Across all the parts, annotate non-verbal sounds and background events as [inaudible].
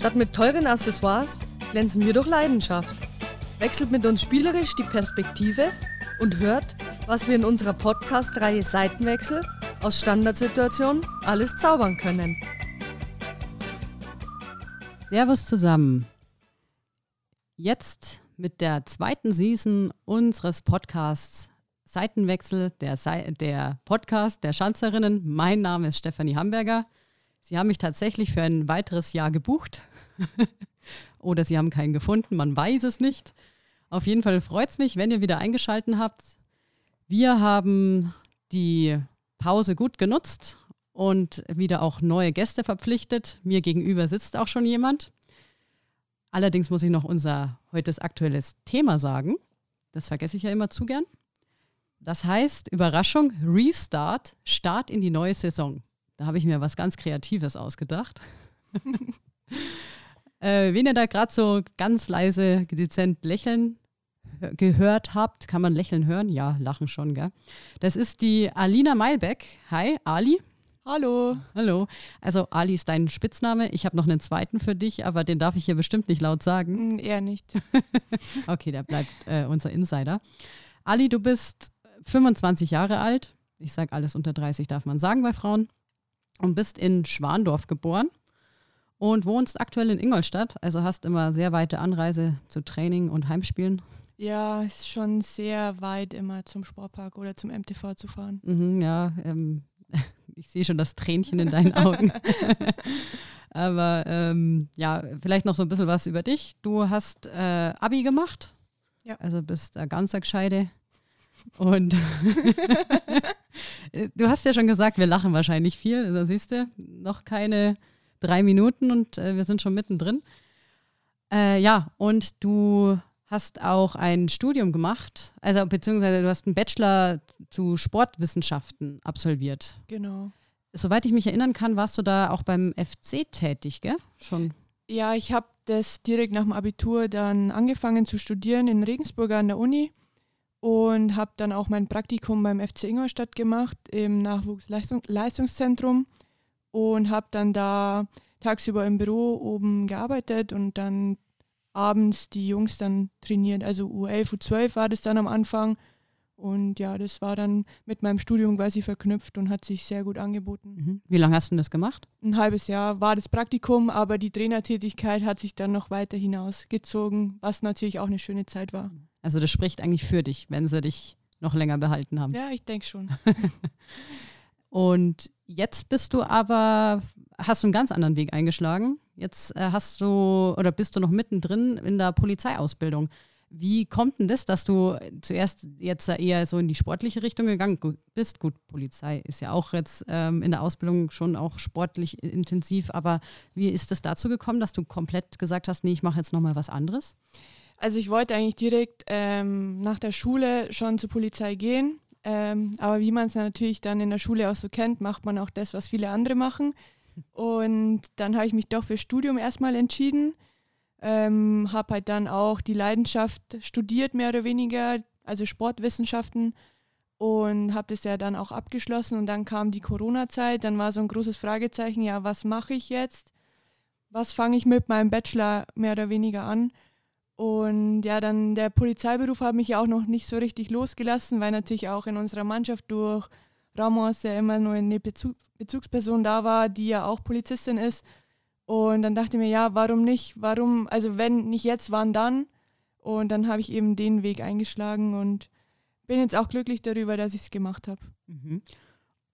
Statt mit teuren Accessoires glänzen wir durch Leidenschaft. Wechselt mit uns spielerisch die Perspektive und hört, was wir in unserer Podcast-Reihe Seitenwechsel aus Standardsituationen alles zaubern können. Servus zusammen. Jetzt mit der zweiten Season unseres Podcasts Seitenwechsel, der, Se der Podcast der Schanzerinnen. Mein Name ist Stefanie Hamburger. Sie haben mich tatsächlich für ein weiteres Jahr gebucht. [laughs] Oder Sie haben keinen gefunden, man weiß es nicht. Auf jeden Fall freut es mich, wenn ihr wieder eingeschaltet habt. Wir haben die Pause gut genutzt und wieder auch neue Gäste verpflichtet. Mir gegenüber sitzt auch schon jemand. Allerdings muss ich noch unser heutiges aktuelles Thema sagen. Das vergesse ich ja immer zu gern. Das heißt, Überraschung, Restart, Start in die neue Saison. Da habe ich mir was ganz Kreatives ausgedacht. [laughs] äh, wen ihr da gerade so ganz leise, dezent lächeln gehört habt, kann man lächeln hören? Ja, lachen schon, gell? Das ist die Alina Meilbeck. Hi, Ali. Hallo. Hallo. Also Ali ist dein Spitzname. Ich habe noch einen zweiten für dich, aber den darf ich hier bestimmt nicht laut sagen. Mm, eher nicht. [laughs] okay, der bleibt äh, unser Insider. Ali, du bist 25 Jahre alt. Ich sage alles unter 30 darf man sagen bei Frauen. Und bist in Schwandorf geboren und wohnst aktuell in Ingolstadt. Also hast immer sehr weite Anreise zu Training und Heimspielen. Ja, ist schon sehr weit immer zum Sportpark oder zum MTV zu fahren. Mhm, ja, ähm, [laughs] ich sehe schon das Tränchen in deinen Augen. [laughs] Aber ähm, ja, vielleicht noch so ein bisschen was über dich. Du hast äh, Abi gemacht. Ja. Also bist ein ganzer Gescheide. Und [laughs] du hast ja schon gesagt, wir lachen wahrscheinlich viel. Also siehst du, noch keine drei Minuten und äh, wir sind schon mittendrin. Äh, ja, und du hast auch ein Studium gemacht, also beziehungsweise du hast einen Bachelor zu Sportwissenschaften absolviert. Genau. Soweit ich mich erinnern kann, warst du da auch beim FC tätig, gell? Schon. Ja, ich habe das direkt nach dem Abitur dann angefangen zu studieren in Regensburg an der Uni und habe dann auch mein Praktikum beim FC Ingolstadt gemacht im Nachwuchsleistungszentrum und habe dann da tagsüber im Büro oben gearbeitet und dann abends die Jungs dann trainiert. Also U11, U12 war das dann am Anfang. Und ja, das war dann mit meinem Studium quasi verknüpft und hat sich sehr gut angeboten. Mhm. Wie lange hast du das gemacht? Ein halbes Jahr war das Praktikum, aber die Trainertätigkeit hat sich dann noch weiter hinausgezogen, was natürlich auch eine schöne Zeit war. Also das spricht eigentlich für dich, wenn sie dich noch länger behalten haben. Ja, ich denke schon. [laughs] und jetzt bist du aber, hast du einen ganz anderen Weg eingeschlagen. Jetzt äh, hast du oder bist du noch mittendrin in der Polizeiausbildung. Wie kommt denn das, dass du zuerst jetzt eher so in die sportliche Richtung gegangen bist? Gut, Polizei ist ja auch jetzt ähm, in der Ausbildung schon auch sportlich intensiv, aber wie ist es dazu gekommen, dass du komplett gesagt hast, nee, ich mache jetzt nochmal was anderes? Also ich wollte eigentlich direkt ähm, nach der Schule schon zur Polizei gehen, ähm, aber wie man es natürlich dann in der Schule auch so kennt, macht man auch das, was viele andere machen. [laughs] Und dann habe ich mich doch für Studium erstmal entschieden. Ähm, habe halt dann auch die Leidenschaft studiert, mehr oder weniger, also Sportwissenschaften. Und habe das ja dann auch abgeschlossen. Und dann kam die Corona-Zeit. Dann war so ein großes Fragezeichen, ja, was mache ich jetzt? Was fange ich mit meinem Bachelor mehr oder weniger an? Und ja, dann der Polizeiberuf hat mich ja auch noch nicht so richtig losgelassen, weil natürlich auch in unserer Mannschaft durch Ramos ja immer nur eine Bezug Bezugsperson da war, die ja auch Polizistin ist. Und dann dachte ich mir, ja, warum nicht? Warum, also wenn nicht jetzt, wann dann? Und dann habe ich eben den Weg eingeschlagen und bin jetzt auch glücklich darüber, dass ich es gemacht habe. Mhm.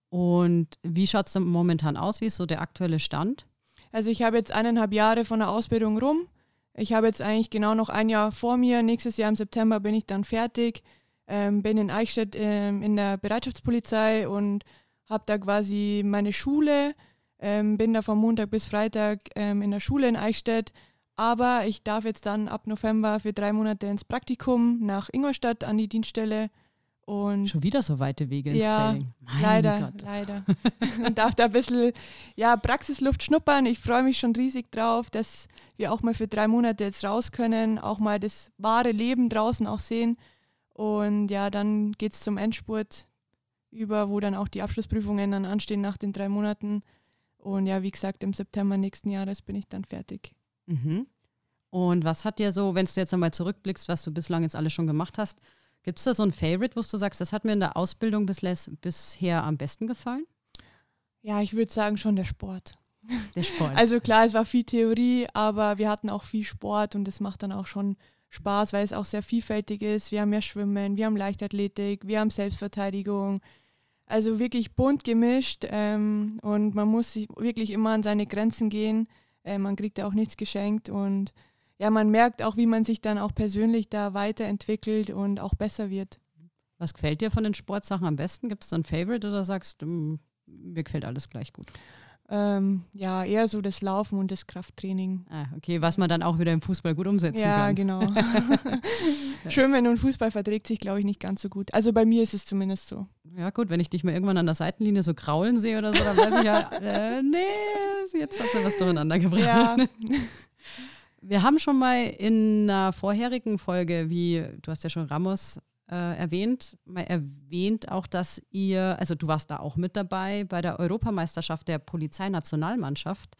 Und wie schaut es momentan aus? Wie ist so der aktuelle Stand? Also ich habe jetzt eineinhalb Jahre von der Ausbildung rum. Ich habe jetzt eigentlich genau noch ein Jahr vor mir. Nächstes Jahr im September bin ich dann fertig. Ähm, bin in Eichstätt ähm, in der Bereitschaftspolizei und habe da quasi meine Schule, ähm, bin da von Montag bis Freitag ähm, in der Schule in Eichstätt. Aber ich darf jetzt dann ab November für drei Monate ins Praktikum nach Ingolstadt an die Dienststelle. Und Schon wieder so weite Wege ins ja, Training. Mein leider, Gott. leider. [laughs] und darf da ein bisschen ja, Praxisluft schnuppern. Ich freue mich schon riesig drauf, dass wir auch mal für drei Monate jetzt raus können, auch mal das wahre Leben draußen auch sehen. Und ja, dann geht es zum Endspurt über, wo dann auch die Abschlussprüfungen dann anstehen nach den drei Monaten. Und ja, wie gesagt, im September nächsten Jahres bin ich dann fertig. Mhm. Und was hat dir so, wenn du jetzt einmal zurückblickst, was du bislang jetzt alles schon gemacht hast, gibt es da so ein Favorite, wo du sagst, das hat mir in der Ausbildung bisles, bisher am besten gefallen? Ja, ich würde sagen schon der Sport. [laughs] Der Sport. Also klar, es war viel Theorie, aber wir hatten auch viel Sport und das macht dann auch schon Spaß, weil es auch sehr vielfältig ist. Wir haben ja Schwimmen, wir haben Leichtathletik, wir haben Selbstverteidigung. Also wirklich bunt gemischt ähm, und man muss sich wirklich immer an seine Grenzen gehen. Äh, man kriegt ja auch nichts geschenkt und ja, man merkt auch, wie man sich dann auch persönlich da weiterentwickelt und auch besser wird. Was gefällt dir von den Sportsachen am besten? Gibt es da ein Favorite oder sagst du, mm, mir gefällt alles gleich gut? Ähm, ja, eher so das Laufen und das Krafttraining. Ah, okay, was man dann auch wieder im Fußball gut umsetzen ja, kann. Ja, genau. [laughs] [laughs] Schwimmen und Fußball verträgt sich, glaube ich, nicht ganz so gut. Also bei mir ist es zumindest so. Ja, gut, wenn ich dich mal irgendwann an der Seitenlinie so kraulen sehe oder so, dann weiß ich ja, [laughs] äh, nee, jetzt hat sie was durcheinander gebracht. Ja. Wir haben schon mal in einer vorherigen Folge, wie du hast ja schon Ramos äh, erwähnt, mal erwähnt auch, dass ihr, also du warst da auch mit dabei bei der Europameisterschaft der Polizeinationalmannschaft.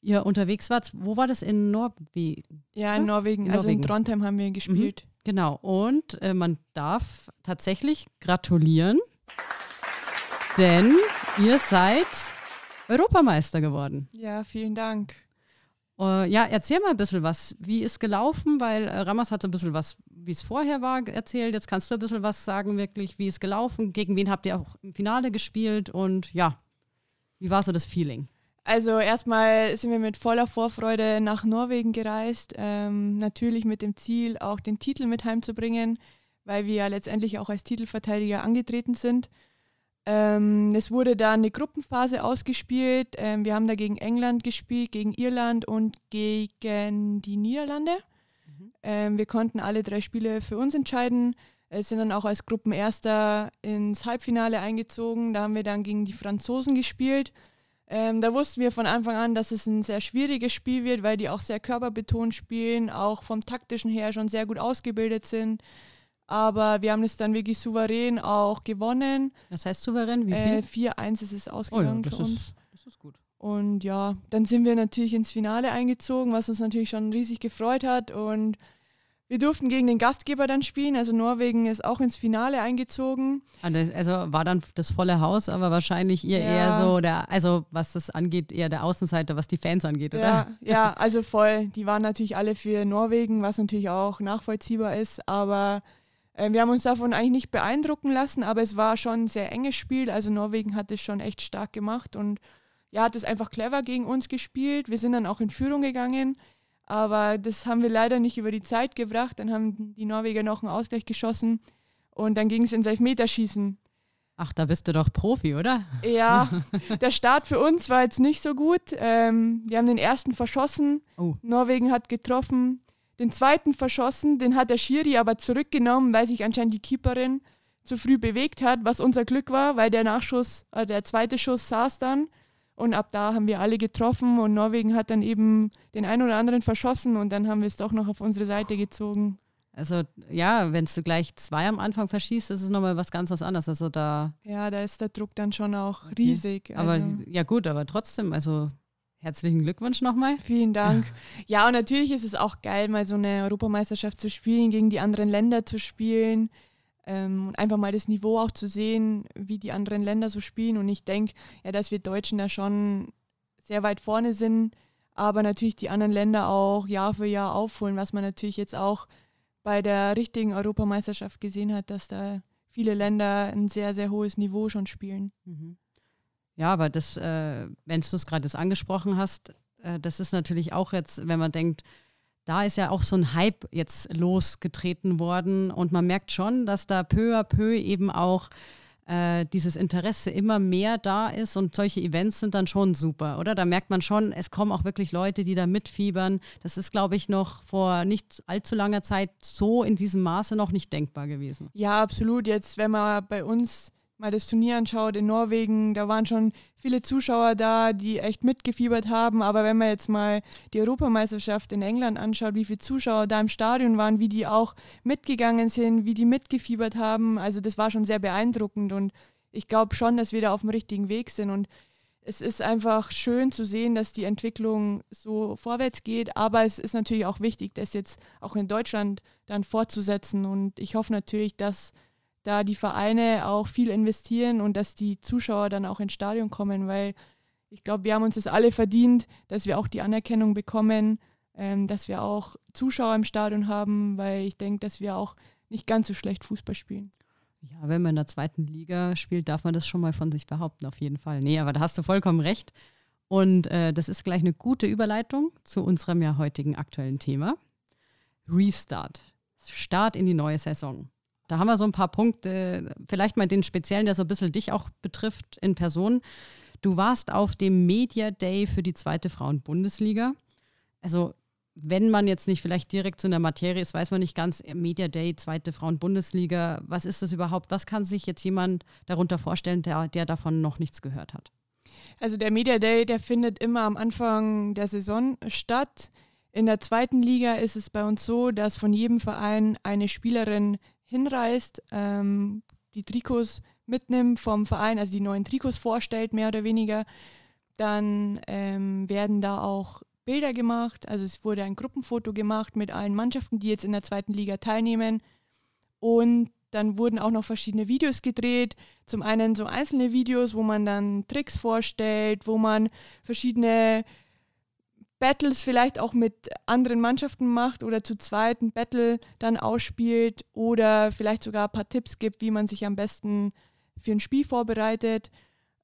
Ihr unterwegs wart, wo war das? In Norwegen? Ja, in Norwegen. In also Norwegen. in Trondheim haben wir gespielt. Mhm, genau. Und äh, man darf tatsächlich gratulieren, denn ihr seid Europameister geworden. Ja, vielen Dank. Uh, ja, erzähl mal ein bisschen was. Wie ist gelaufen? Weil äh, Ramas hat so ein bisschen was, wie es vorher war, erzählt. Jetzt kannst du ein bisschen was sagen, wirklich, wie ist gelaufen? Gegen wen habt ihr auch im Finale gespielt? Und ja, wie war so das Feeling? Also erstmal sind wir mit voller Vorfreude nach Norwegen gereist. Ähm, natürlich mit dem Ziel, auch den Titel mit heimzubringen, weil wir ja letztendlich auch als Titelverteidiger angetreten sind. Ähm, es wurde dann eine Gruppenphase ausgespielt. Ähm, wir haben da gegen England gespielt, gegen Irland und gegen die Niederlande. Mhm. Ähm, wir konnten alle drei Spiele für uns entscheiden. Es sind dann auch als Gruppenerster ins Halbfinale eingezogen. Da haben wir dann gegen die Franzosen gespielt. Ähm, da wussten wir von Anfang an, dass es ein sehr schwieriges Spiel wird, weil die auch sehr körperbetont spielen, auch vom taktischen her schon sehr gut ausgebildet sind. Aber wir haben es dann wirklich souverän auch gewonnen. Was heißt souverän? Wie viel? Äh, 4-1 ist es ausgegangen oh ja, für uns. Ist, das ist gut. Und ja, dann sind wir natürlich ins Finale eingezogen, was uns natürlich schon riesig gefreut hat. Und wir durften gegen den Gastgeber dann spielen. Also Norwegen ist auch ins Finale eingezogen. Also war dann das volle Haus, aber wahrscheinlich ihr ja. eher so der, also was das angeht, eher der Außenseiter, was die Fans angeht, oder? Ja, ja, also voll. Die waren natürlich alle für Norwegen, was natürlich auch nachvollziehbar ist. Aber wir haben uns davon eigentlich nicht beeindrucken lassen, aber es war schon ein sehr enges Spiel. Also Norwegen hat es schon echt stark gemacht und ja, hat es einfach clever gegen uns gespielt. Wir sind dann auch in Führung gegangen, aber das haben wir leider nicht über die Zeit gebracht. Dann haben die Norweger noch einen Ausgleich geschossen und dann ging es ins Elfmeterschießen. Ach, da bist du doch Profi, oder? Ja, [laughs] der Start für uns war jetzt nicht so gut. Ähm, wir haben den ersten verschossen. Oh. Norwegen hat getroffen. Den zweiten verschossen, den hat der Schiri aber zurückgenommen, weil sich anscheinend die Keeperin zu früh bewegt hat, was unser Glück war, weil der Nachschuss, äh, der zweite Schuss saß dann. Und ab da haben wir alle getroffen und Norwegen hat dann eben den einen oder anderen verschossen und dann haben wir es doch noch auf unsere Seite gezogen. Also ja, wenn du gleich zwei am Anfang verschießt, ist es nochmal was ganz was anderes. Also da. Ja, da ist der Druck dann schon auch riesig. Okay. Aber also. ja gut, aber trotzdem, also Herzlichen Glückwunsch nochmal. Vielen Dank. [laughs] Ja, und natürlich ist es auch geil, mal so eine Europameisterschaft zu spielen, gegen die anderen Länder zu spielen ähm, und einfach mal das Niveau auch zu sehen, wie die anderen Länder so spielen. Und ich denke, ja, dass wir Deutschen da schon sehr weit vorne sind, aber natürlich die anderen Länder auch Jahr für Jahr aufholen, was man natürlich jetzt auch bei der richtigen Europameisterschaft gesehen hat, dass da viele Länder ein sehr, sehr hohes Niveau schon spielen. Mhm. Ja, aber das, äh, wenn du es gerade angesprochen hast, äh, das ist natürlich auch jetzt, wenn man denkt, da ist ja auch so ein Hype jetzt losgetreten worden und man merkt schon, dass da peu à peu eben auch äh, dieses Interesse immer mehr da ist und solche Events sind dann schon super, oder? Da merkt man schon, es kommen auch wirklich Leute, die da mitfiebern. Das ist, glaube ich, noch vor nicht allzu langer Zeit so in diesem Maße noch nicht denkbar gewesen. Ja, absolut. Jetzt, wenn man bei uns mal das Turnier anschaut in Norwegen, da waren schon viele Zuschauer da, die echt mitgefiebert haben. Aber wenn man jetzt mal die Europameisterschaft in England anschaut, wie viele Zuschauer da im Stadion waren, wie die auch mitgegangen sind, wie die mitgefiebert haben, also das war schon sehr beeindruckend und ich glaube schon, dass wir da auf dem richtigen Weg sind und es ist einfach schön zu sehen, dass die Entwicklung so vorwärts geht. Aber es ist natürlich auch wichtig, das jetzt auch in Deutschland dann fortzusetzen. Und ich hoffe natürlich, dass da die Vereine auch viel investieren und dass die Zuschauer dann auch ins Stadion kommen, weil ich glaube, wir haben uns das alle verdient, dass wir auch die Anerkennung bekommen, ähm, dass wir auch Zuschauer im Stadion haben, weil ich denke, dass wir auch nicht ganz so schlecht Fußball spielen. Ja, wenn man in der zweiten Liga spielt, darf man das schon mal von sich behaupten, auf jeden Fall. Nee, aber da hast du vollkommen recht. Und äh, das ist gleich eine gute Überleitung zu unserem ja heutigen aktuellen Thema. Restart. Start in die neue Saison. Da haben wir so ein paar Punkte, vielleicht mal den speziellen, der so ein bisschen dich auch betrifft in Person. Du warst auf dem Media Day für die zweite Frauen-Bundesliga. Also wenn man jetzt nicht vielleicht direkt zu einer Materie ist, weiß man nicht ganz, Media Day, zweite Frauen-Bundesliga, was ist das überhaupt? Was kann sich jetzt jemand darunter vorstellen, der, der davon noch nichts gehört hat? Also der Media Day, der findet immer am Anfang der Saison statt. In der zweiten Liga ist es bei uns so, dass von jedem Verein eine Spielerin hinreist, ähm, die Trikots mitnimmt vom Verein, also die neuen Trikots vorstellt, mehr oder weniger. Dann ähm, werden da auch Bilder gemacht. Also es wurde ein Gruppenfoto gemacht mit allen Mannschaften, die jetzt in der zweiten Liga teilnehmen. Und dann wurden auch noch verschiedene Videos gedreht. Zum einen so einzelne Videos, wo man dann Tricks vorstellt, wo man verschiedene Battles vielleicht auch mit anderen Mannschaften macht oder zu zweit ein Battle dann ausspielt oder vielleicht sogar ein paar Tipps gibt, wie man sich am besten für ein Spiel vorbereitet.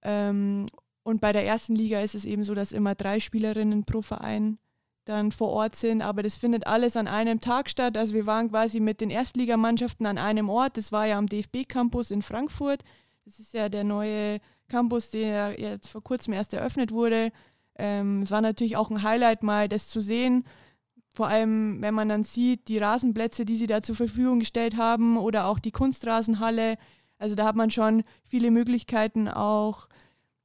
Ähm, und bei der ersten Liga ist es eben so, dass immer drei Spielerinnen pro Verein dann vor Ort sind. Aber das findet alles an einem Tag statt. Also wir waren quasi mit den Erstligamannschaften an einem Ort. Das war ja am DFB-Campus in Frankfurt. Das ist ja der neue Campus, der jetzt vor kurzem erst eröffnet wurde. Ähm, es war natürlich auch ein Highlight, mal das zu sehen. Vor allem, wenn man dann sieht, die Rasenplätze, die sie da zur Verfügung gestellt haben oder auch die Kunstrasenhalle. Also da hat man schon viele Möglichkeiten auch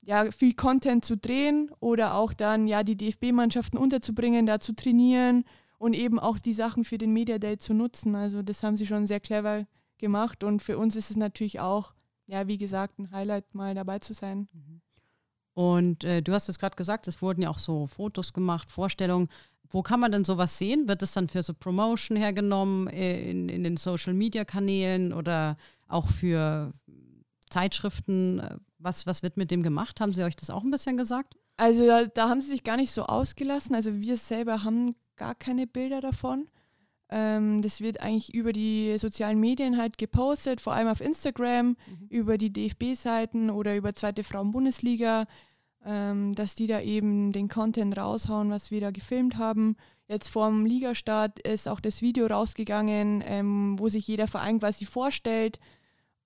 ja, viel Content zu drehen oder auch dann ja die DFB-Mannschaften unterzubringen, da zu trainieren und eben auch die Sachen für den Media Day zu nutzen. Also das haben sie schon sehr clever gemacht und für uns ist es natürlich auch, ja, wie gesagt, ein Highlight, mal dabei zu sein. Mhm. Und äh, du hast es gerade gesagt, es wurden ja auch so Fotos gemacht, Vorstellungen. Wo kann man denn sowas sehen? Wird es dann für so Promotion hergenommen äh, in, in den Social-Media-Kanälen oder auch für Zeitschriften? Was, was wird mit dem gemacht? Haben Sie euch das auch ein bisschen gesagt? Also da, da haben sie sich gar nicht so ausgelassen. Also wir selber haben gar keine Bilder davon. Ähm, das wird eigentlich über die sozialen Medien halt gepostet, vor allem auf Instagram, mhm. über die DFB-Seiten oder über Zweite Frauen-Bundesliga, ähm, dass die da eben den Content raushauen, was wir da gefilmt haben. Jetzt vorm Ligastart ist auch das Video rausgegangen, ähm, wo sich jeder Verein quasi vorstellt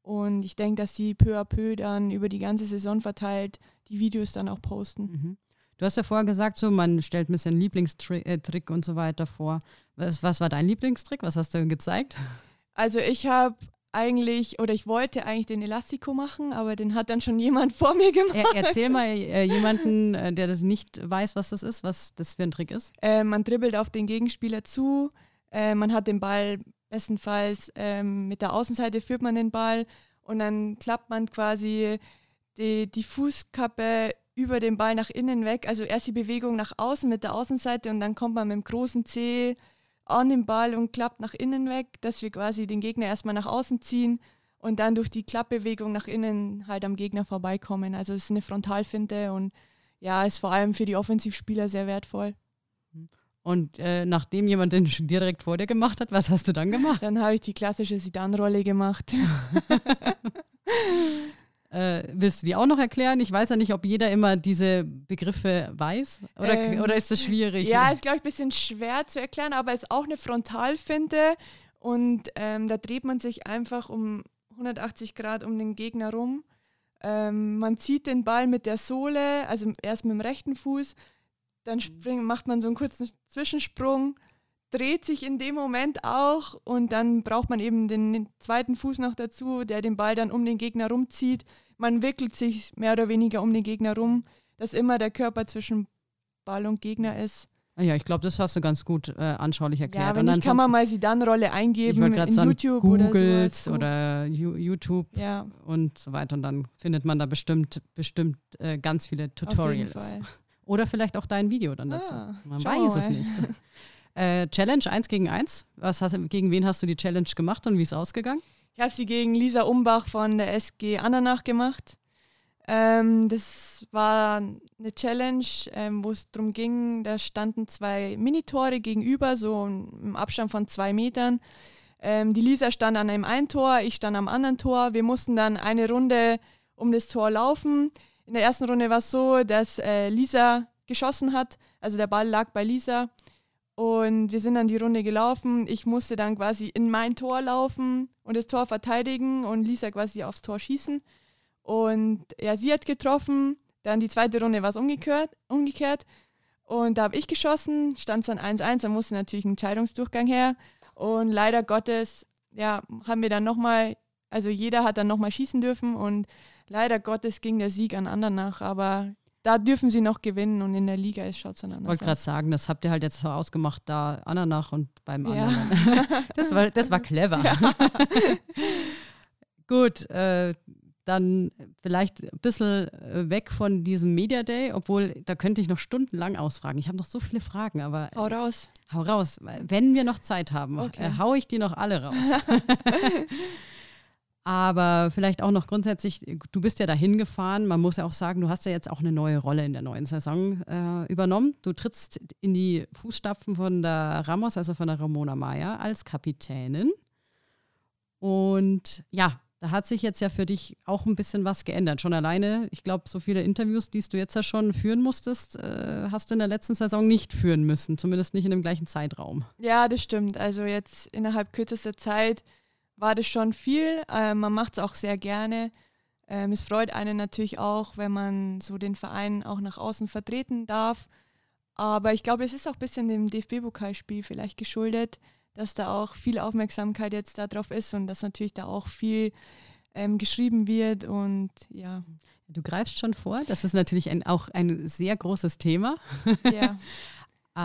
und ich denke, dass sie peu à peu dann über die ganze Saison verteilt die Videos dann auch posten. Mhm. Du hast ja vorher gesagt, so man stellt ein bisschen Lieblingstrick äh, und so weiter vor. Was, was war dein Lieblingstrick? Was hast du gezeigt? Also ich habe eigentlich oder ich wollte eigentlich den Elastico machen, aber den hat dann schon jemand [laughs] vor mir gemacht. Er, erzähl mal äh, jemanden, äh, der das nicht weiß, was das ist, was das für ein Trick ist. Äh, man dribbelt auf den Gegenspieler zu, äh, man hat den Ball Bestenfalls ähm, mit der Außenseite führt man den Ball und dann klappt man quasi die, die Fußkappe über den Ball nach innen weg. Also erst die Bewegung nach außen mit der Außenseite und dann kommt man mit dem großen C an den Ball und klappt nach innen weg, dass wir quasi den Gegner erstmal nach außen ziehen und dann durch die Klappbewegung nach innen halt am Gegner vorbeikommen. Also es ist eine Frontalfinte und ja, ist vor allem für die Offensivspieler sehr wertvoll. Und äh, nachdem jemand den schon direkt vor dir gemacht hat, was hast du dann gemacht? Dann habe ich die klassische Sidan-Rolle gemacht. [laughs] äh, willst du die auch noch erklären? Ich weiß ja nicht, ob jeder immer diese Begriffe weiß. Oder, ähm, oder ist das schwierig? Ja, ist, glaube ich, ein bisschen schwer zu erklären, aber es ist auch eine Frontalfinte. Und ähm, da dreht man sich einfach um 180 Grad um den Gegner rum. Ähm, man zieht den Ball mit der Sohle, also erst mit dem rechten Fuß, dann spring, macht man so einen kurzen Zwischensprung, dreht sich in dem Moment auch und dann braucht man eben den zweiten Fuß noch dazu, der den Ball dann um den Gegner rumzieht. Man wickelt sich mehr oder weniger um den Gegner rum, dass immer der Körper zwischen Ball und Gegner ist. Ja, ich glaube, das hast du ganz gut äh, anschaulich erklärt. Ja, wenn nicht, kann man mal sie dann Rolle eingeben in sagen, YouTube Googles oder, oder YouTube ja. und so weiter. Und dann findet man da bestimmt, bestimmt äh, ganz viele Tutorials. [laughs] Oder vielleicht auch dein Video dann dazu. Ah, man weiß es nicht. [laughs] äh, Challenge 1 gegen 1. Was hast, gegen wen hast du die Challenge gemacht und wie ist ausgegangen? Ich habe sie gegen Lisa Umbach von der SG Andernach gemacht. Ähm, das war eine Challenge, ähm, wo es darum ging, da standen zwei Minitore gegenüber, so im Abstand von zwei Metern. Ähm, die Lisa stand an einem einen Tor, ich stand am anderen Tor. Wir mussten dann eine Runde um das Tor laufen. In der ersten Runde war es so, dass äh, Lisa geschossen hat, also der Ball lag bei Lisa. Und wir sind dann die Runde gelaufen. Ich musste dann quasi in mein Tor laufen und das Tor verteidigen und Lisa quasi aufs Tor schießen. Und ja, sie hat getroffen. Dann die zweite Runde war es umgekehrt, umgekehrt. Und da habe ich geschossen, stand es dann 1-1, da musste natürlich ein Entscheidungsdurchgang her. Und leider Gottes, ja, haben wir dann nochmal, also jeder hat dann nochmal schießen dürfen und leider Gottes ging der Sieg an anderen nach. Aber da dürfen sie noch gewinnen und in der Liga schaut es dann anders. Ich wollte gerade sagen, das habt ihr halt jetzt so ausgemacht, da Ananach und beim anderen. Ja. [laughs] das, war, das war clever. Ja. [laughs] Gut, äh, dann vielleicht ein bisschen äh, weg von diesem Media Day, obwohl da könnte ich noch stundenlang ausfragen. Ich habe noch so viele Fragen, aber. Hau raus. Hau raus. Wenn wir noch Zeit haben, okay. äh, hau ich die noch alle raus. [laughs] aber vielleicht auch noch grundsätzlich, du bist ja dahin gefahren. Man muss ja auch sagen, du hast ja jetzt auch eine neue Rolle in der neuen Saison äh, übernommen. Du trittst in die Fußstapfen von der Ramos, also von der Ramona Maya, als Kapitänin. Und ja, da hat sich jetzt ja für dich auch ein bisschen was geändert. Schon alleine, ich glaube, so viele Interviews, die du jetzt ja schon führen musstest, äh, hast du in der letzten Saison nicht führen müssen, zumindest nicht in dem gleichen Zeitraum. Ja, das stimmt. Also jetzt innerhalb kürzester Zeit war das schon viel. Äh, man macht es auch sehr gerne. Ähm, es freut einen natürlich auch, wenn man so den Verein auch nach außen vertreten darf. Aber ich glaube, es ist auch ein bisschen dem DFB-Pokalspiel vielleicht geschuldet dass da auch viel Aufmerksamkeit jetzt darauf ist und dass natürlich da auch viel ähm, geschrieben wird und ja. Du greifst schon vor, das ist natürlich ein, auch ein sehr großes Thema. Ja. [laughs] äh,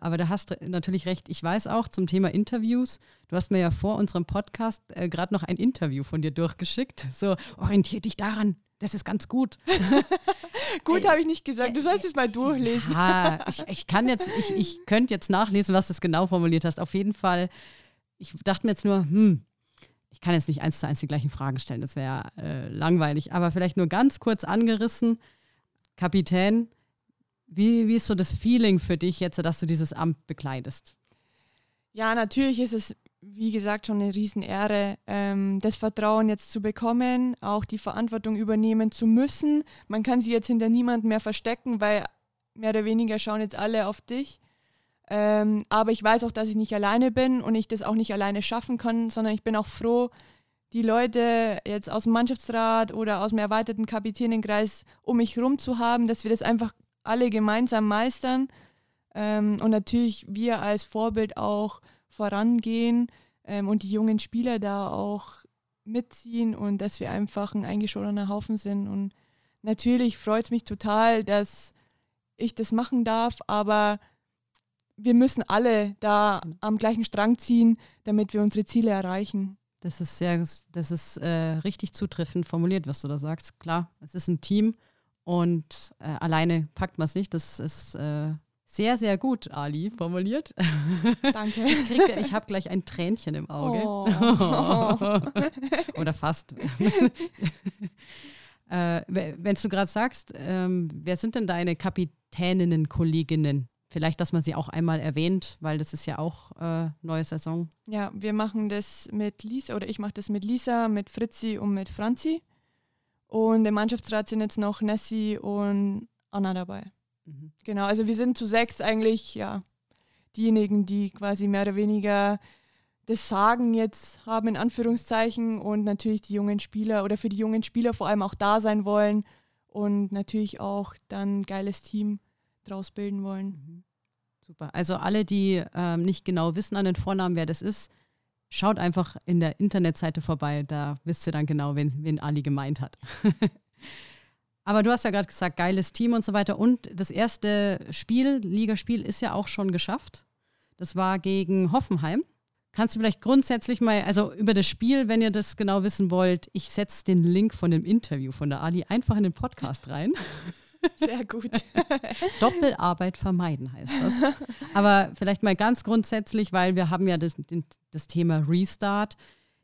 aber da hast du natürlich recht. Ich weiß auch zum Thema Interviews, du hast mir ja vor unserem Podcast äh, gerade noch ein Interview von dir durchgeschickt. So, orientier dich daran, das ist ganz gut. [laughs] gut habe ich nicht gesagt. Du sollst es mal durchlesen. Ja, ich, ich kann jetzt, ich, ich könnte jetzt nachlesen, was du genau formuliert hast. Auf jeden Fall, ich dachte mir jetzt nur, hm, ich kann jetzt nicht eins zu eins die gleichen Fragen stellen, das wäre äh, langweilig, aber vielleicht nur ganz kurz angerissen. Kapitän, wie, wie ist so das Feeling für dich jetzt, dass du dieses Amt bekleidest? Ja, natürlich ist es wie gesagt, schon eine Riesenehre, ähm, das Vertrauen jetzt zu bekommen, auch die Verantwortung übernehmen zu müssen. Man kann sie jetzt hinter niemandem mehr verstecken, weil mehr oder weniger schauen jetzt alle auf dich. Ähm, aber ich weiß auch, dass ich nicht alleine bin und ich das auch nicht alleine schaffen kann, sondern ich bin auch froh, die Leute jetzt aus dem Mannschaftsrat oder aus dem erweiterten Kapitänenkreis um mich herum zu haben, dass wir das einfach alle gemeinsam meistern. Ähm, und natürlich wir als Vorbild auch vorangehen ähm, und die jungen Spieler da auch mitziehen und dass wir einfach ein eingeschorener Haufen sind. Und natürlich freut es mich total, dass ich das machen darf, aber wir müssen alle da am gleichen Strang ziehen, damit wir unsere Ziele erreichen. Das ist sehr, das ist äh, richtig zutreffend formuliert, was du da sagst. Klar, es ist ein Team und äh, alleine packt man es nicht. Das ist äh, sehr, sehr gut, Ali, formuliert. Danke. Ich, ich habe gleich ein Tränchen im Auge. Oh. [laughs] Oder fast. [laughs] äh, Wenn du gerade sagst, ähm, wer sind denn deine Kapitäninnen, Kolleginnen? Vielleicht, dass man sie auch einmal erwähnt, weil das ist ja auch äh, neue Saison. Ja, wir machen das mit Lisa, oder ich mache das mit Lisa, mit Fritzi und mit Franzi. Und im Mannschaftsrat sind jetzt noch Nessie und Anna dabei. Mhm. Genau, also wir sind zu sechs eigentlich, ja, diejenigen, die quasi mehr oder weniger das Sagen jetzt haben, in Anführungszeichen, und natürlich die jungen Spieler oder für die jungen Spieler vor allem auch da sein wollen und natürlich auch dann ein geiles Team draus bilden wollen. Mhm. Super. Also alle, die ähm, nicht genau wissen an den Vornamen, wer das ist, schaut einfach in der Internetseite vorbei, da wisst ihr dann genau, wen, wen Ali gemeint hat. [laughs] Aber du hast ja gerade gesagt, geiles Team und so weiter. Und das erste Spiel, Ligaspiel, ist ja auch schon geschafft. Das war gegen Hoffenheim. Kannst du vielleicht grundsätzlich mal, also über das Spiel, wenn ihr das genau wissen wollt, ich setze den Link von dem Interview von der Ali einfach in den Podcast rein. [laughs] [laughs] Sehr gut. [laughs] Doppelarbeit vermeiden heißt das. Aber vielleicht mal ganz grundsätzlich, weil wir haben ja das, das Thema Restart.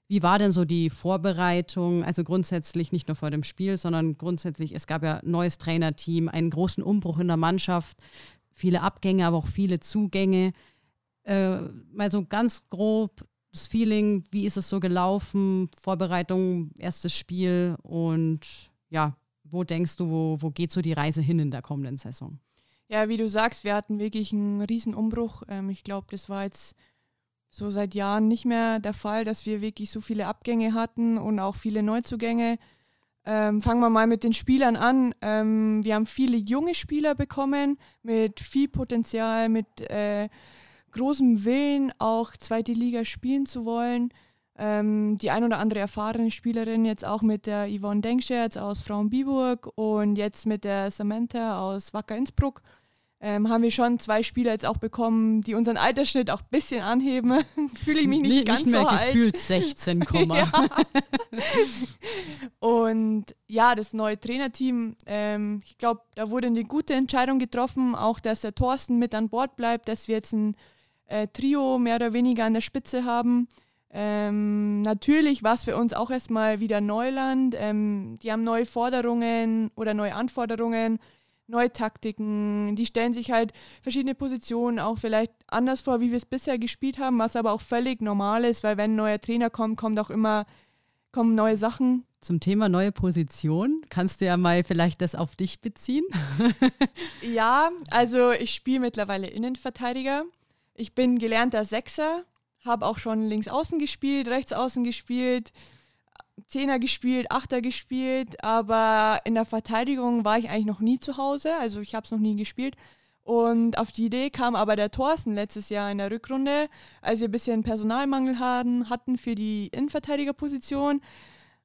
Wie war denn so die Vorbereitung? Also grundsätzlich nicht nur vor dem Spiel, sondern grundsätzlich, es gab ja ein neues Trainerteam, einen großen Umbruch in der Mannschaft, viele Abgänge, aber auch viele Zugänge. Äh, mal so ganz grob das Feeling, wie ist es so gelaufen? Vorbereitung, erstes Spiel und ja, wo denkst du, wo, wo geht so die Reise hin in der kommenden Saison? Ja, wie du sagst, wir hatten wirklich einen riesen Umbruch. Ähm, ich glaube, das war jetzt so seit Jahren nicht mehr der Fall, dass wir wirklich so viele Abgänge hatten und auch viele Neuzugänge. Ähm, fangen wir mal mit den Spielern an. Ähm, wir haben viele junge Spieler bekommen mit viel Potenzial, mit äh, großem Willen, auch zweite Liga spielen zu wollen. Ähm, die ein oder andere erfahrene Spielerin jetzt auch mit der Yvonne Denkscherz aus Frauenbiburg und jetzt mit der Samantha aus Wacker Innsbruck ähm, haben wir schon zwei Spieler jetzt auch bekommen, die unseren Altersschnitt auch ein bisschen anheben. [laughs] Fühle ich mich nicht, nicht ganz nicht mehr so gefühlt alt. [laughs] 16, ja. Und ja, das neue Trainerteam, ähm, ich glaube, da wurde eine gute Entscheidung getroffen, auch dass der Thorsten mit an Bord bleibt, dass wir jetzt ein äh, Trio mehr oder weniger an der Spitze haben. Ähm, natürlich war es für uns auch erstmal wieder Neuland. Ähm, die haben neue Forderungen oder neue Anforderungen neue Taktiken, die stellen sich halt verschiedene Positionen auch vielleicht anders vor, wie wir es bisher gespielt haben, was aber auch völlig normal ist, weil wenn ein neuer Trainer kommt, kommt auch immer kommen neue Sachen. Zum Thema neue Position, kannst du ja mal vielleicht das auf dich beziehen? [laughs] ja, also ich spiele mittlerweile Innenverteidiger. Ich bin gelernter Sechser, habe auch schon links außen gespielt, rechts außen gespielt, Zehner gespielt, Achter gespielt, aber in der Verteidigung war ich eigentlich noch nie zu Hause, also ich habe es noch nie gespielt. Und auf die Idee kam aber der Thorsten letztes Jahr in der Rückrunde, als wir ein bisschen Personalmangel hatten, hatten für die Innenverteidigerposition.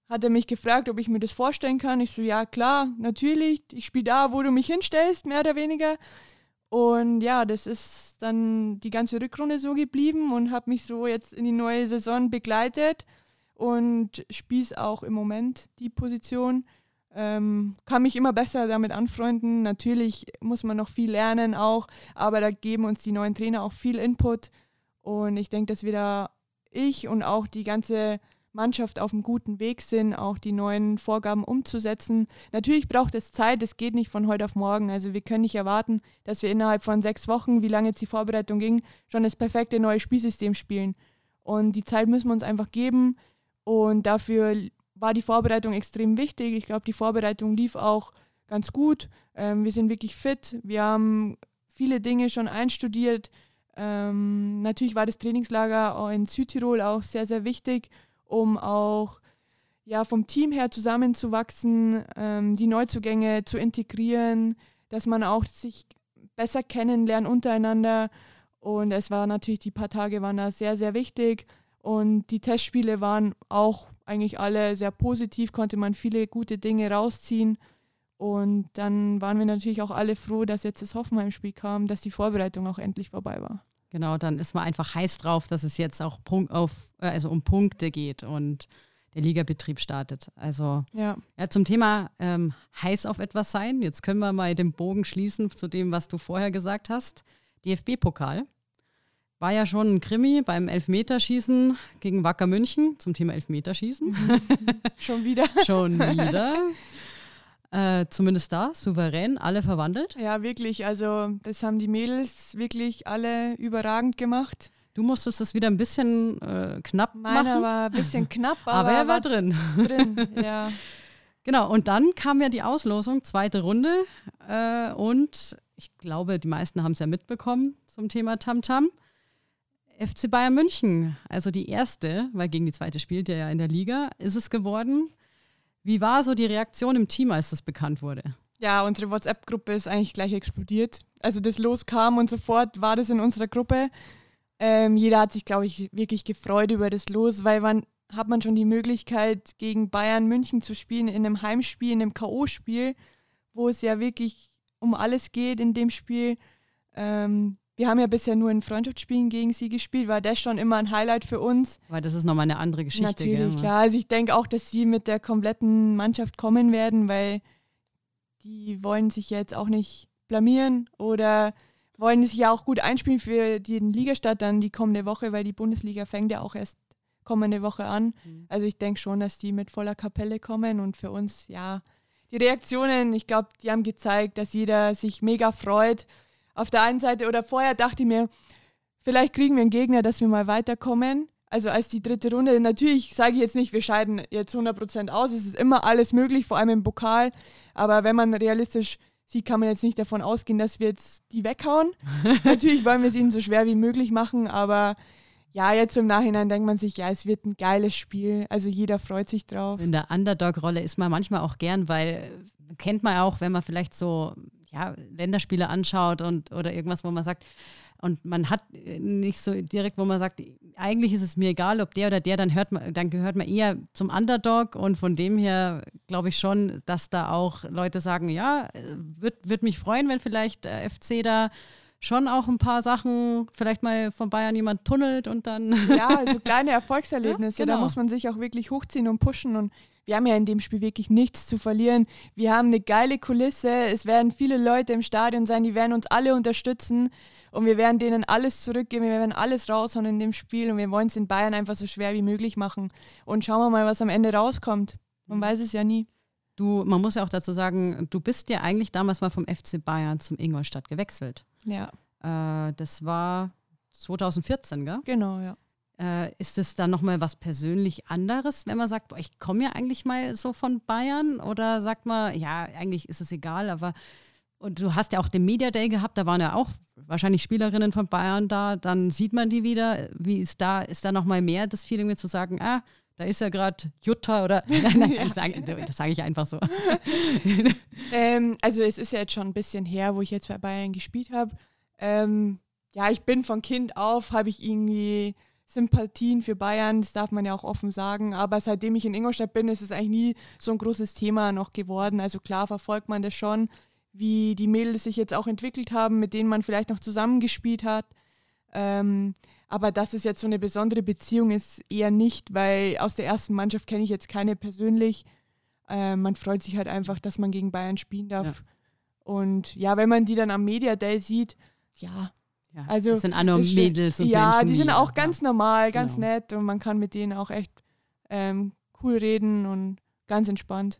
Hat er mich gefragt, ob ich mir das vorstellen kann. Ich so, ja klar, natürlich. Ich spiele da, wo du mich hinstellst, mehr oder weniger. Und ja, das ist dann die ganze Rückrunde so geblieben und habe mich so jetzt in die neue Saison begleitet und spieß auch im Moment die Position. Ähm, kann mich immer besser damit anfreunden. Natürlich muss man noch viel lernen auch, aber da geben uns die neuen Trainer auch viel Input. Und ich denke, dass wir da, ich und auch die ganze Mannschaft auf einem guten Weg sind, auch die neuen Vorgaben umzusetzen. Natürlich braucht es Zeit, es geht nicht von heute auf morgen. Also wir können nicht erwarten, dass wir innerhalb von sechs Wochen, wie lange jetzt die Vorbereitung ging, schon das perfekte neue Spielsystem spielen. Und die Zeit müssen wir uns einfach geben. Und dafür war die Vorbereitung extrem wichtig. Ich glaube, die Vorbereitung lief auch ganz gut. Ähm, wir sind wirklich fit. Wir haben viele Dinge schon einstudiert. Ähm, natürlich war das Trainingslager in Südtirol auch sehr, sehr wichtig, um auch ja, vom Team her zusammenzuwachsen, ähm, die Neuzugänge zu integrieren, dass man auch sich besser kennenlernt untereinander. Und es war natürlich, die paar Tage waren da sehr, sehr wichtig. Und die Testspiele waren auch eigentlich alle sehr positiv, konnte man viele gute Dinge rausziehen. Und dann waren wir natürlich auch alle froh, dass jetzt das Hoffenheim-Spiel kam, dass die Vorbereitung auch endlich vorbei war. Genau, dann ist man einfach heiß drauf, dass es jetzt auch Punkt auf, äh, also um Punkte geht und der Ligabetrieb startet. Also ja. ja zum Thema ähm, heiß auf etwas sein. Jetzt können wir mal den Bogen schließen zu dem, was du vorher gesagt hast. DFB-Pokal. War ja schon ein Krimi beim Elfmeterschießen gegen Wacker München zum Thema Elfmeterschießen. [laughs] Schon wieder. schon wieder. [laughs] Äh, zumindest da, souverän, alle verwandelt. Ja, wirklich. Also, das haben die Mädels wirklich alle überragend gemacht. Du musstest es wieder ein bisschen äh, knapp Meiner machen. war ein bisschen [laughs] knapp, aber, aber er war drin. Drin, [laughs] ja. Genau, und dann kam ja die Auslosung, zweite Runde. Äh, und ich glaube, die meisten haben es ja mitbekommen zum Thema Tamtam. -Tam. FC Bayern München, also die erste, weil gegen die zweite spielt er ja in der Liga, ist es geworden. Wie war so die Reaktion im Team, als das bekannt wurde? Ja, unsere WhatsApp-Gruppe ist eigentlich gleich explodiert. Also das loskam und sofort war das in unserer Gruppe. Ähm, jeder hat sich, glaube ich, wirklich gefreut über das Los, weil man hat man schon die Möglichkeit, gegen Bayern München zu spielen in einem Heimspiel, in einem K.O.-Spiel. wo es ja wirklich um alles geht in dem Spiel. Ähm, wir haben ja bisher nur in Freundschaftsspielen gegen sie gespielt, war das schon immer ein Highlight für uns. Weil das ist nochmal eine andere Geschichte. Natürlich, gell? klar. Also ich denke auch, dass sie mit der kompletten Mannschaft kommen werden, weil die wollen sich jetzt auch nicht blamieren oder wollen sich ja auch gut einspielen für den Ligastart dann die kommende Woche, weil die Bundesliga fängt ja auch erst kommende Woche an. Mhm. Also ich denke schon, dass die mit voller Kapelle kommen und für uns, ja, die Reaktionen, ich glaube, die haben gezeigt, dass jeder sich mega freut auf der einen Seite oder vorher dachte ich mir, vielleicht kriegen wir einen Gegner, dass wir mal weiterkommen. Also als die dritte Runde. Natürlich sage ich jetzt nicht, wir scheiden jetzt 100% aus. Es ist immer alles möglich, vor allem im Pokal. Aber wenn man realistisch sieht, kann man jetzt nicht davon ausgehen, dass wir jetzt die weghauen. [laughs] Natürlich wollen wir es ihnen so schwer wie möglich machen, aber ja, jetzt im Nachhinein denkt man sich, ja, es wird ein geiles Spiel. Also jeder freut sich drauf. In der Underdog-Rolle ist man manchmal auch gern, weil kennt man auch, wenn man vielleicht so ja, Länderspiele anschaut und oder irgendwas, wo man sagt, und man hat nicht so direkt, wo man sagt, eigentlich ist es mir egal, ob der oder der, dann hört man, dann gehört man eher zum Underdog und von dem her glaube ich schon, dass da auch Leute sagen, ja, wird, wird mich freuen, wenn vielleicht der FC da schon auch ein paar Sachen, vielleicht mal von Bayern jemand tunnelt und dann. Ja, also kleine [laughs] Erfolgserlebnisse, ja, genau. da muss man sich auch wirklich hochziehen und pushen und wir haben ja in dem Spiel wirklich nichts zu verlieren. Wir haben eine geile Kulisse. Es werden viele Leute im Stadion sein, die werden uns alle unterstützen und wir werden denen alles zurückgeben. Wir werden alles raushauen in dem Spiel und wir wollen es in Bayern einfach so schwer wie möglich machen. Und schauen wir mal, was am Ende rauskommt. Man weiß es ja nie. Du, man muss ja auch dazu sagen, du bist ja eigentlich damals mal vom FC Bayern zum Ingolstadt gewechselt. Ja. Äh, das war 2014, gell? Genau, ja. Äh, ist es dann nochmal was persönlich anderes, wenn man sagt, boah, ich komme ja eigentlich mal so von Bayern? Oder sagt man, ja, eigentlich ist es egal, aber und du hast ja auch den Media Day gehabt, da waren ja auch wahrscheinlich Spielerinnen von Bayern da, dann sieht man die wieder. Wie ist da, ist da nochmal mehr das Feeling mir zu sagen, ah, da ist ja gerade Jutta oder [laughs] nein, nein, das sage sag ich einfach so. [laughs] ähm, also es ist ja jetzt schon ein bisschen her, wo ich jetzt bei Bayern gespielt habe. Ähm, ja, ich bin von Kind auf, habe ich irgendwie Sympathien für Bayern, das darf man ja auch offen sagen. Aber seitdem ich in Ingolstadt bin, ist es eigentlich nie so ein großes Thema noch geworden. Also klar verfolgt man das schon, wie die Mädels sich jetzt auch entwickelt haben, mit denen man vielleicht noch zusammengespielt hat. Ähm, aber dass es jetzt so eine besondere Beziehung ist, eher nicht, weil aus der ersten Mannschaft kenne ich jetzt keine persönlich. Äh, man freut sich halt einfach, dass man gegen Bayern spielen darf. Ja. Und ja, wenn man die dann am Media Day sieht, ja, ja, also, das sind auch nur Mädels und Ja, Menschen, die sind auch ganz ja. normal, ganz genau. nett und man kann mit denen auch echt ähm, cool reden und ganz entspannt.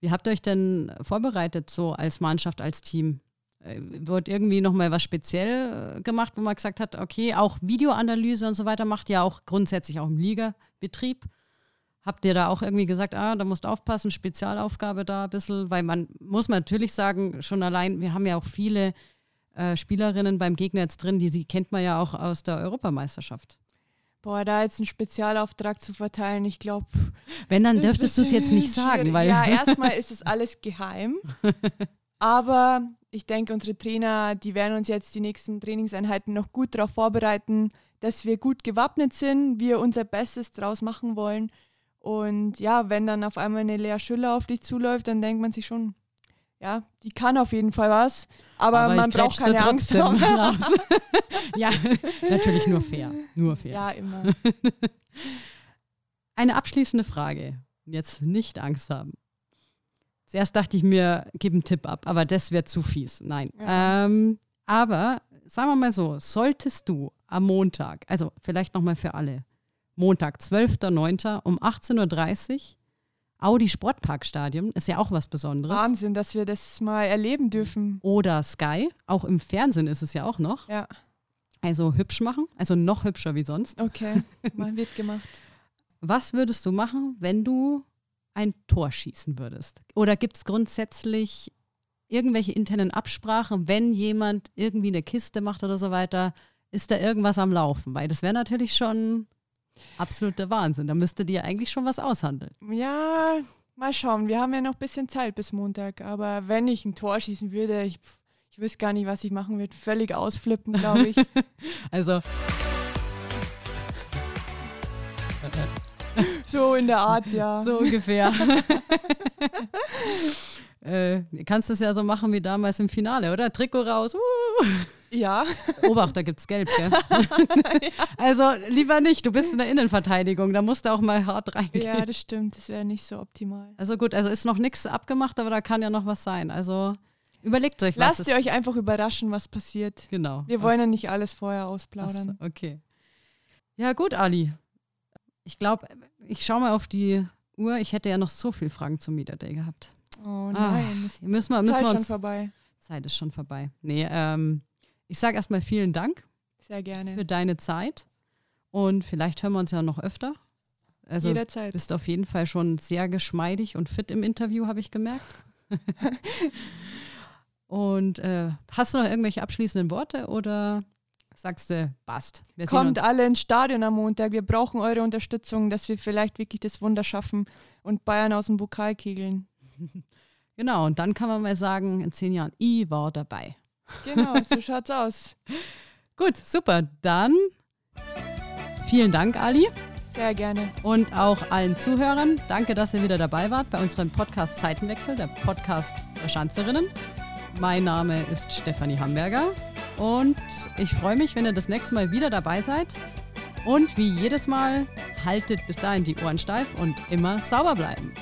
Wie habt ihr euch denn vorbereitet, so als Mannschaft, als Team? Äh, wird irgendwie nochmal was speziell äh, gemacht, wo man gesagt hat, okay, auch Videoanalyse und so weiter macht ja auch grundsätzlich auch im Ligabetrieb. Habt ihr da auch irgendwie gesagt, ah, da musst du aufpassen, Spezialaufgabe da ein bisschen, weil man muss man natürlich sagen, schon allein, wir haben ja auch viele äh, Spielerinnen beim Gegner jetzt drin, die sie kennt man ja auch aus der Europameisterschaft. Boah, da jetzt einen Spezialauftrag zu verteilen, ich glaube. Wenn, dann dürftest du es jetzt nicht sagen, weil. Ja, [laughs] erstmal ist es alles geheim. [laughs] Aber ich denke, unsere Trainer, die werden uns jetzt die nächsten Trainingseinheiten noch gut darauf vorbereiten, dass wir gut gewappnet sind, wir unser Bestes draus machen wollen. Und ja, wenn dann auf einmal eine Lea Schüller auf dich zuläuft, dann denkt man sich schon, ja, die kann auf jeden Fall was, aber, aber man braucht keine Angst haben. [laughs] [laughs] ja, natürlich nur fair, nur fair. Ja, immer. [laughs] Eine abschließende Frage. Jetzt nicht Angst haben. Zuerst dachte ich mir, gib einen Tipp ab, aber das wäre zu fies. Nein. Ja. Ähm, aber sagen wir mal so, solltest du am Montag, also vielleicht nochmal für alle, Montag, 12.09. um 18.30 Uhr Audi Sportparkstadion ist ja auch was Besonderes. Wahnsinn, dass wir das mal erleben dürfen. Oder Sky, auch im Fernsehen ist es ja auch noch. Ja. Also hübsch machen, also noch hübscher wie sonst. Okay, [laughs] mal wird gemacht. Was würdest du machen, wenn du ein Tor schießen würdest? Oder gibt es grundsätzlich irgendwelche internen Absprachen, wenn jemand irgendwie eine Kiste macht oder so weiter? Ist da irgendwas am Laufen? Weil das wäre natürlich schon Absoluter Wahnsinn. Da müsstet ihr eigentlich schon was aushandeln. Ja, mal schauen. Wir haben ja noch ein bisschen Zeit bis Montag. Aber wenn ich ein Tor schießen würde, ich, ich wüsste gar nicht, was ich machen würde. Völlig ausflippen, glaube ich. [laughs] also. so in der Art, ja. [laughs] So ungefähr. [laughs] Äh, kannst es ja so machen wie damals im Finale, oder? Trikot raus. Uh. Ja. Obacht, da gibt es Gelb, gell? [laughs] Also lieber nicht, du bist in der Innenverteidigung, da musst du auch mal hart reingehen. Ja, das stimmt, das wäre nicht so optimal. Also gut, also ist noch nichts abgemacht, aber da kann ja noch was sein. Also überlegt euch Lasst was. ihr es- euch einfach überraschen, was passiert. Genau. Wir wollen ja nicht alles vorher ausplaudern. so, okay. Ja, gut, Ali. Ich glaube, ich schaue mal auf die Uhr. Ich hätte ja noch so viele Fragen zum Media Day gehabt. Oh Ah, nein, das Müssen wir, ist müssen Zeit wir schon vorbei. Zeit ist schon vorbei. Nee, ähm, ich sage erstmal vielen Dank Sehr gerne. für deine Zeit. Und vielleicht hören wir uns ja noch öfter. Also Jederzeit. bist auf jeden Fall schon sehr geschmeidig und fit im Interview, habe ich gemerkt. [laughs] und äh, hast du noch irgendwelche abschließenden Worte oder sagst du, passt? Kommt alle ins Stadion am Montag. Wir brauchen eure Unterstützung, dass wir vielleicht wirklich das Wunder schaffen und Bayern aus dem Pokal kegeln. [laughs] Genau, und dann kann man mal sagen, in zehn Jahren, ich war dabei. Genau, so schaut's aus. [laughs] Gut, super. Dann vielen Dank, Ali. Sehr gerne. Und auch allen Zuhörern. Danke, dass ihr wieder dabei wart bei unserem Podcast Zeitenwechsel, der Podcast der Schanzerinnen. Mein Name ist Stefanie Hamburger und ich freue mich, wenn ihr das nächste Mal wieder dabei seid. Und wie jedes Mal, haltet bis dahin die Ohren steif und immer sauber bleiben.